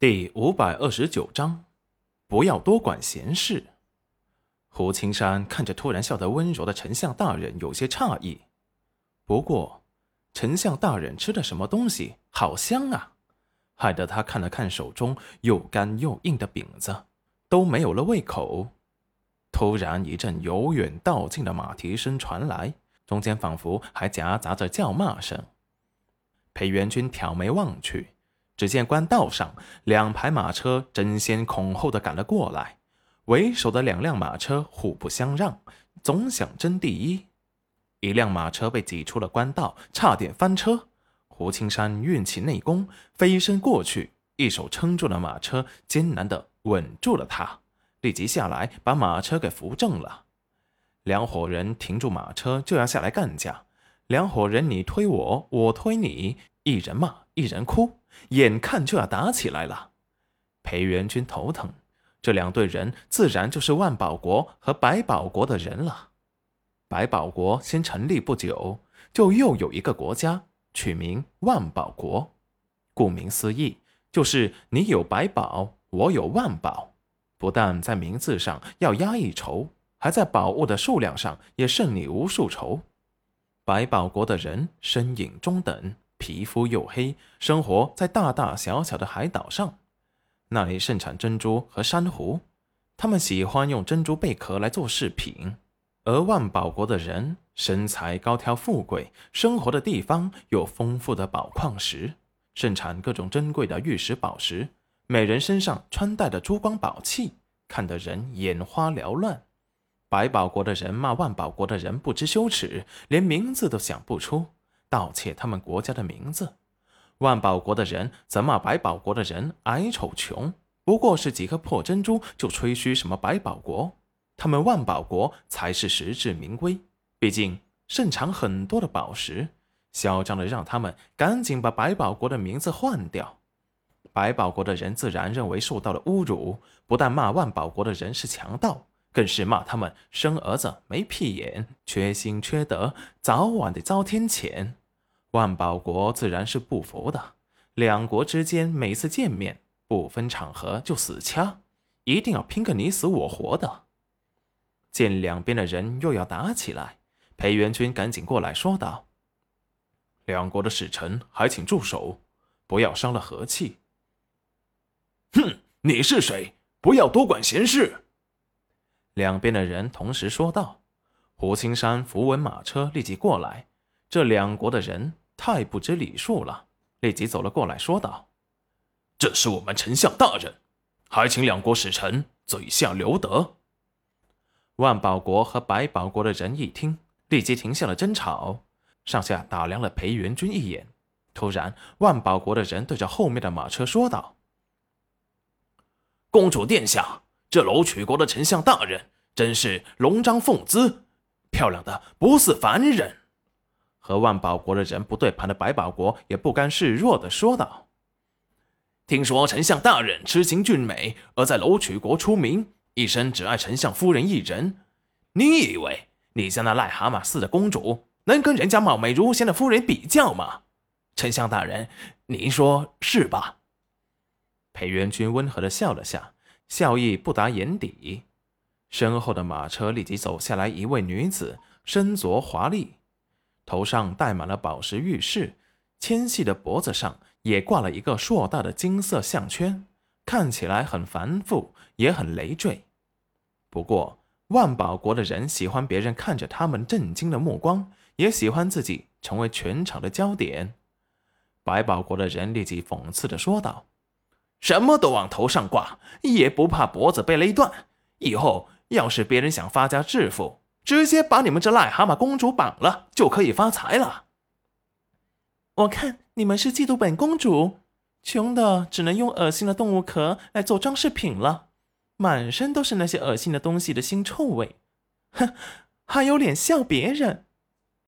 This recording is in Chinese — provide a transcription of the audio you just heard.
第五百二十九章，不要多管闲事。胡青山看着突然笑得温柔的丞相大人，有些诧异。不过，丞相大人吃的什么东西好香啊，害得他看了看手中又干又硬的饼子，都没有了胃口。突然，一阵由远到近的马蹄声传来，中间仿佛还夹杂着叫骂声。裴元君挑眉望去。只见官道上两排马车争先恐后的赶了过来，为首的两辆马车互不相让，总想争第一。一辆马车被挤出了官道，差点翻车。胡青山运起内功，飞身过去，一手撑住了马车，艰难的稳住了它，立即下来把马车给扶正了。两伙人停住马车，就要下来干架。两伙人你推我，我推你，一人骂，一人哭。眼看就要打起来了，裴元君头疼。这两队人自然就是万宝国和百宝国的人了。百宝国先成立不久，就又有一个国家取名万宝国。顾名思义，就是你有百宝，我有万宝。不但在名字上要压一筹，还在宝物的数量上也胜你无数筹。百宝国的人身影中等。皮肤黝黑，生活在大大小小的海岛上，那里盛产珍珠和珊瑚，他们喜欢用珍珠贝壳来做饰品。而万宝国的人身材高挑富贵，生活的地方有丰富的宝矿石，盛产各种珍贵的玉石宝石，每人身上穿戴的珠光宝气，看得人眼花缭乱。百宝国的人骂万宝国的人不知羞耻，连名字都想不出。盗窃他们国家的名字，万宝国的人则骂百宝国的人矮丑穷，不过是几颗破珍珠就吹嘘什么百宝国，他们万宝国才是实至名归，毕竟盛产很多的宝石，嚣张的让他们赶紧把百宝国的名字换掉。百宝国的人自然认为受到了侮辱，不但骂万宝国的人是强盗，更是骂他们生儿子没屁眼，缺心缺德，早晚得遭天谴。万宝国自然是不服的，两国之间每次见面不分场合就死掐，一定要拼个你死我活的。见两边的人又要打起来，裴元军赶紧过来说道：“两国的使臣还请住手，不要伤了和气。”哼，你是谁？不要多管闲事。两边的人同时说道。胡青山扶稳马车，立即过来。这两国的人。太不知礼数了，立即走了过来，说道：“这是我们丞相大人，还请两国使臣嘴下留德。”万宝国和百宝国的人一听，立即停下了争吵，上下打量了裴元君一眼。突然，万宝国的人对着后面的马车说道：“公主殿下，这楼曲国的丞相大人真是龙章凤姿，漂亮的不似凡人。”和万宝国的人不对盘的百宝国也不甘示弱的说道：“听说丞相大人痴情俊美，而在楼曲国出名，一生只爱丞相夫人一人。你以为你家那癞蛤蟆似的公主能跟人家貌美如仙的夫人比较吗？丞相大人，您说是吧？”裴元君温和的笑了下，笑意不达眼底。身后的马车立即走下来一位女子，身着华丽。头上戴满了宝石玉饰，纤细的脖子上也挂了一个硕大的金色项圈，看起来很繁复，也很累赘。不过，万宝国的人喜欢别人看着他们震惊的目光，也喜欢自己成为全场的焦点。百宝国的人立即讽刺的说道：“什么都往头上挂，也不怕脖子被勒断。以后要是别人想发家致富，”直接把你们这癞蛤蟆公主绑了，就可以发财了。我看你们是嫉妒本公主，穷的只能用恶心的动物壳来做装饰品了，满身都是那些恶心的东西的腥臭味，哼，还有脸笑别人？